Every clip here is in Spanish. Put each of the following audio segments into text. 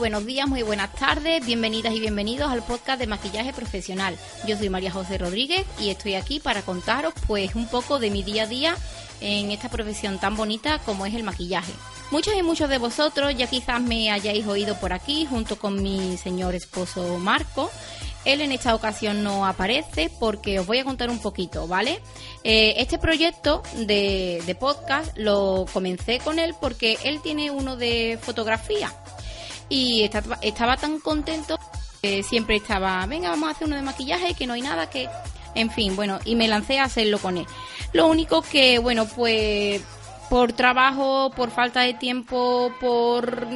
buenos días, muy buenas tardes, bienvenidas y bienvenidos al podcast de maquillaje profesional. Yo soy María José Rodríguez y estoy aquí para contaros pues un poco de mi día a día en esta profesión tan bonita como es el maquillaje. Muchos y muchos de vosotros ya quizás me hayáis oído por aquí junto con mi señor esposo Marco. Él en esta ocasión no aparece porque os voy a contar un poquito, ¿vale? Eh, este proyecto de, de podcast lo comencé con él porque él tiene uno de fotografía y estaba, tan contento que siempre estaba, venga, vamos a hacer uno de maquillaje, que no hay nada, que... En fin, bueno, y me lancé a hacerlo con él. Lo único que, bueno, pues por trabajo, por falta de tiempo, por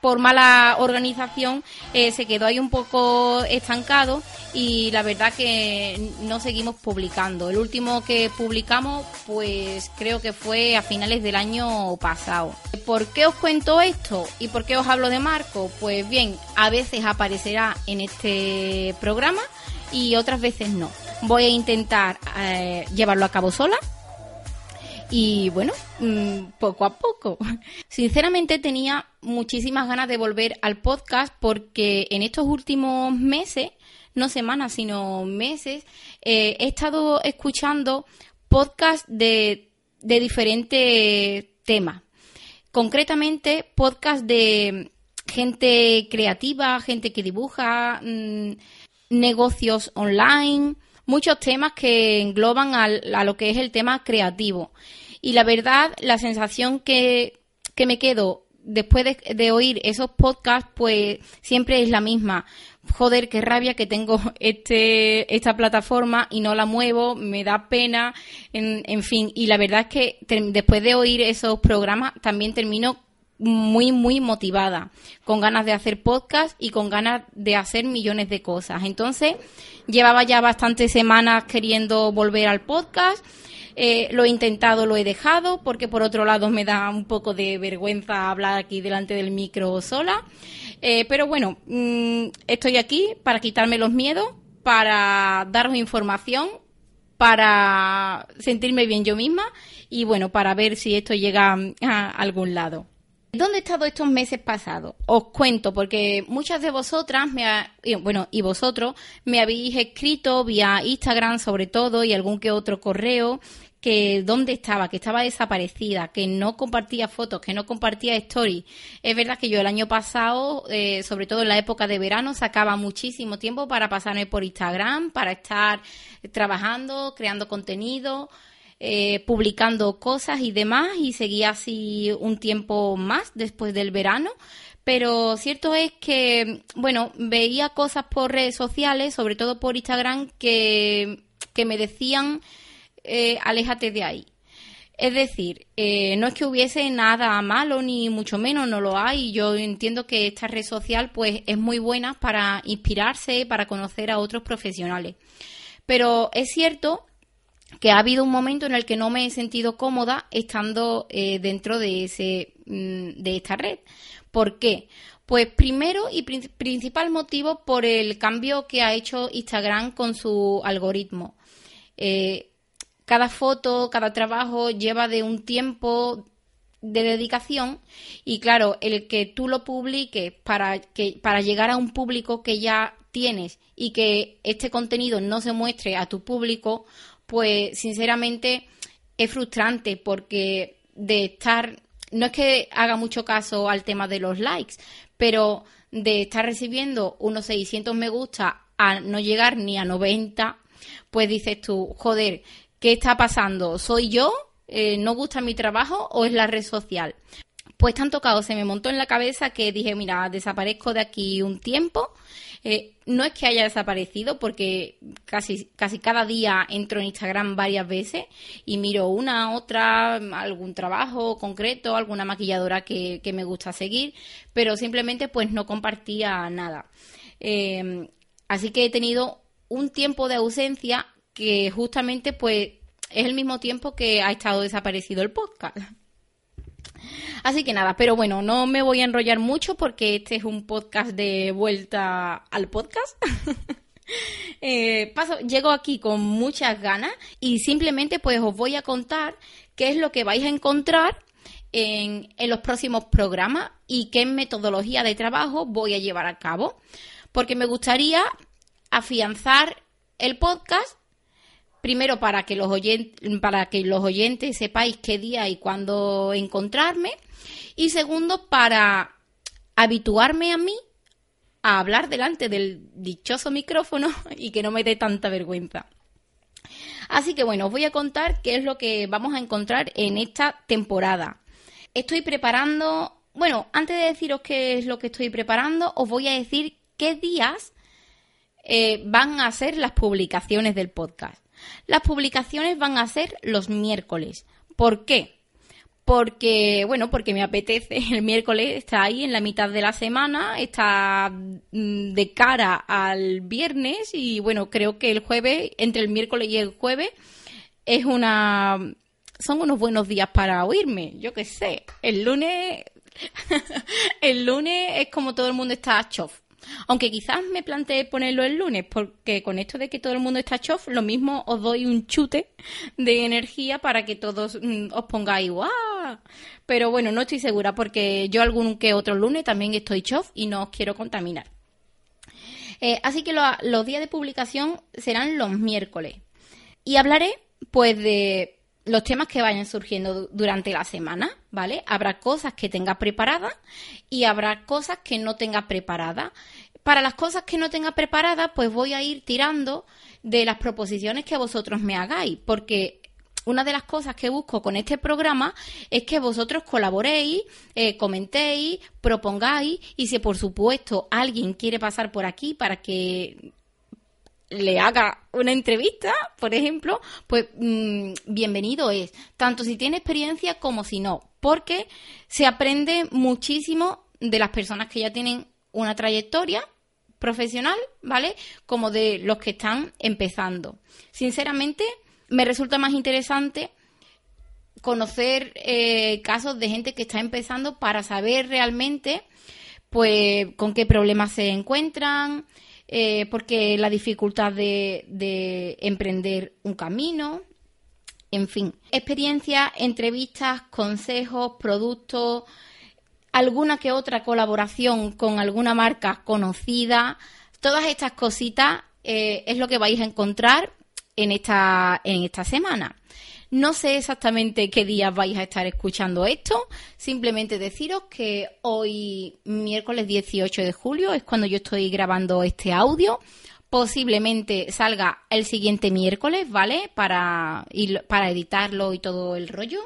por mala organización eh, se quedó ahí un poco estancado y la verdad que no seguimos publicando. El último que publicamos pues creo que fue a finales del año pasado. ¿Por qué os cuento esto y por qué os hablo de Marco? Pues bien, a veces aparecerá en este programa y otras veces no. Voy a intentar eh, llevarlo a cabo sola y bueno, mm, poco a poco. Sinceramente tenía muchísimas ganas de volver al podcast porque en estos últimos meses, no semanas, sino meses, eh, he estado escuchando podcasts de, de diferentes temas. Concretamente, podcasts de gente creativa, gente que dibuja, mm, negocios online, muchos temas que engloban a lo que es el tema creativo. Y la verdad, la sensación que, que me quedo después de, oír esos podcasts, pues siempre es la misma. Joder, qué rabia que tengo este, esta plataforma y no la muevo, me da pena, en, en fin. Y la verdad es que después de oír esos programas también termino muy, muy motivada, con ganas de hacer podcast y con ganas de hacer millones de cosas. Entonces, llevaba ya bastantes semanas queriendo volver al podcast. Eh, lo he intentado, lo he dejado, porque por otro lado me da un poco de vergüenza hablar aquí delante del micro sola. Eh, pero bueno, mm, estoy aquí para quitarme los miedos, para daros información, para sentirme bien yo misma y bueno, para ver si esto llega a algún lado. ¿Dónde he estado estos meses pasados? Os cuento, porque muchas de vosotras, me bueno, y vosotros, me habéis escrito vía Instagram sobre todo y algún que otro correo que dónde estaba, que estaba desaparecida, que no compartía fotos, que no compartía stories. Es verdad que yo el año pasado, eh, sobre todo en la época de verano, sacaba muchísimo tiempo para pasarme por Instagram, para estar trabajando, creando contenido, eh, publicando cosas y demás y seguía así un tiempo más después del verano. Pero cierto es que, bueno, veía cosas por redes sociales, sobre todo por Instagram, que, que me decían, eh, aléjate de ahí. Es decir, eh, no es que hubiese nada malo ni mucho menos, no lo hay. Yo entiendo que esta red social pues es muy buena para inspirarse, para conocer a otros profesionales. Pero es cierto que ha habido un momento en el que no me he sentido cómoda estando eh, dentro de, ese, mm, de esta red. ¿Por qué? Pues primero y principal motivo por el cambio que ha hecho Instagram con su algoritmo. Eh, cada foto, cada trabajo lleva de un tiempo de dedicación y claro, el que tú lo publiques para que para llegar a un público que ya tienes y que este contenido no se muestre a tu público, pues sinceramente es frustrante porque de estar, no es que haga mucho caso al tema de los likes, pero de estar recibiendo unos 600 me gusta a no llegar ni a 90, pues dices tú, joder, ¿qué está pasando? ¿Soy yo? Eh, ¿No gusta mi trabajo o es la red social? Pues tan tocado se me montó en la cabeza que dije, mira, desaparezco de aquí un tiempo eh, no es que haya desaparecido porque casi, casi cada día entro en Instagram varias veces y miro una, otra, algún trabajo concreto, alguna maquilladora que, me gusta seguir, pero simplemente pues no compartía nada. Eh, así que he tenido un tiempo de ausencia que justamente pues es el mismo tiempo que ha estado desaparecido el podcast. Así que nada, pero bueno, no me voy a enrollar mucho porque este es un podcast de vuelta al podcast. Eh, paso, llego aquí con muchas ganas y simplemente pues os voy a contar qué es lo que vais a encontrar en, en los próximos programas y qué metodología de trabajo voy a llevar a cabo. Porque me gustaría afianzar el podcast primero para que los oyentes, para que los oyentes sepáis qué día y cuándo encontrarme y segundo para habituarme a mí a hablar delante del dichoso micrófono y que no me dé tanta vergüenza. Así que bueno, os voy a contar qué es lo que vamos a encontrar en esta temporada. Estoy preparando, bueno, antes de deciros qué es lo que estoy preparando, os voy a decir qué días eh, van a ser las publicaciones del podcast. Las publicaciones van a ser los miércoles. ¿Por qué? Porque, bueno, porque me apetece. El miércoles está ahí en la mitad de la semana, está mm, de cara al viernes y, bueno, creo que el jueves, entre el miércoles y el jueves, es una. Son unos buenos días para oírme, yo qué sé. El lunes. el lunes es como todo el mundo está chof. Aunque quizás me planteé ponerlo el lunes, porque con esto de que todo el mundo está chof, lo mismo os doy un chute de energía para que todos mm, os pongáis ¡guau! Pero bueno, no estoy segura, porque yo algún que otro lunes también estoy chof y no os quiero contaminar. Eh, así que los días de publicación serán los miércoles. Y hablaré, pues, de los temas que vayan surgiendo durante la semana, ¿vale? Habrá cosas que tenga preparadas y habrá cosas que no tenga preparadas. Para las cosas que no tenga preparadas, pues voy a ir tirando de las proposiciones que vosotros me hagáis, porque una de las cosas que busco con este programa es que vosotros colaboréis, eh, comentéis, propongáis y si por supuesto alguien quiere pasar por aquí para que le haga una entrevista, por ejemplo, pues mm, bienvenido es, tanto si tiene experiencia como si no, porque se aprende muchísimo de las personas que ya tienen una trayectoria profesional, ¿vale? Como de los que están empezando. Sinceramente, me resulta más interesante conocer eh, casos de gente que está empezando para saber realmente, pues, con qué problemas se encuentran, eh, porque la dificultad de, emprender un camino, en fin, experiencias, entrevistas, consejos, productos, alguna que otra colaboración con alguna marca conocida, todas estas cositas eh, es lo que vais a encontrar en esta, en esta semana. No sé exactamente qué días vais a estar escuchando esto, simplemente deciros que hoy, miércoles 18 de julio, es cuando yo estoy grabando este audio. Posiblemente salga el siguiente miércoles, ¿vale? Para, para editarlo y todo el rollo.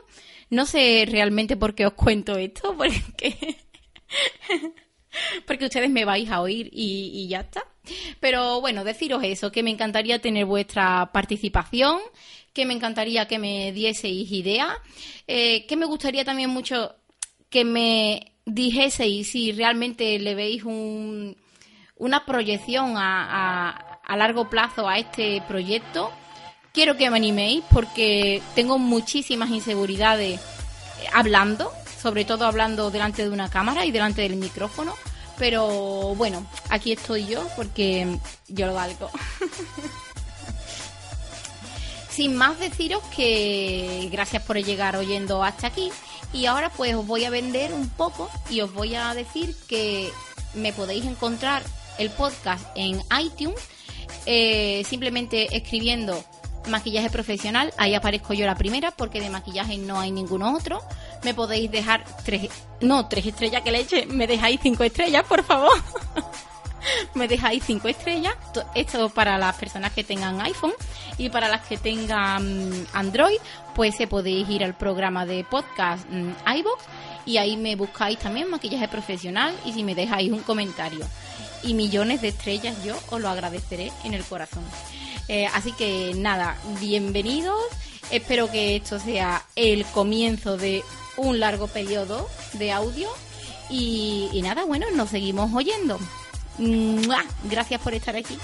No sé realmente por qué os cuento esto, porque, porque ustedes me vais a oír y, ya está. Pero bueno, deciros eso, que me encantaría tener vuestra participación, que me encantaría que me dieseis ideas, eh, que me gustaría también mucho que me dijeseis si realmente le veis un, una proyección a, a, largo plazo a este proyecto. Quiero que me animéis porque tengo muchísimas inseguridades hablando, sobre todo hablando delante de una cámara y delante del micrófono. Pero bueno, aquí estoy yo porque yo lo valgo. Sin más deciros que gracias por llegar oyendo hasta aquí y ahora pues os voy a vender un poco y os voy a decir que me podéis encontrar el podcast en iTunes eh, simplemente escribiendo maquillaje profesional, ahí aparezco yo la primera porque de maquillaje no hay ninguno otro. Me podéis dejar tres, no, tres estrellas que le eche, me dejáis cinco estrellas, por favor. me dejáis cinco estrellas. Esto para las personas que tengan iPhone y para las que tengan mm, Android, pues se podéis ir al programa de podcast mm, iBox y ahí me buscáis también maquillaje profesional y si me dejáis un comentario y millones de estrellas yo os lo agradeceré en el corazón. Eh, así que nada, bienvenidos. Espero que esto sea el comienzo de un largo periodo de audio. Y, nada, bueno, nos seguimos oyendo. Gracias por estar aquí.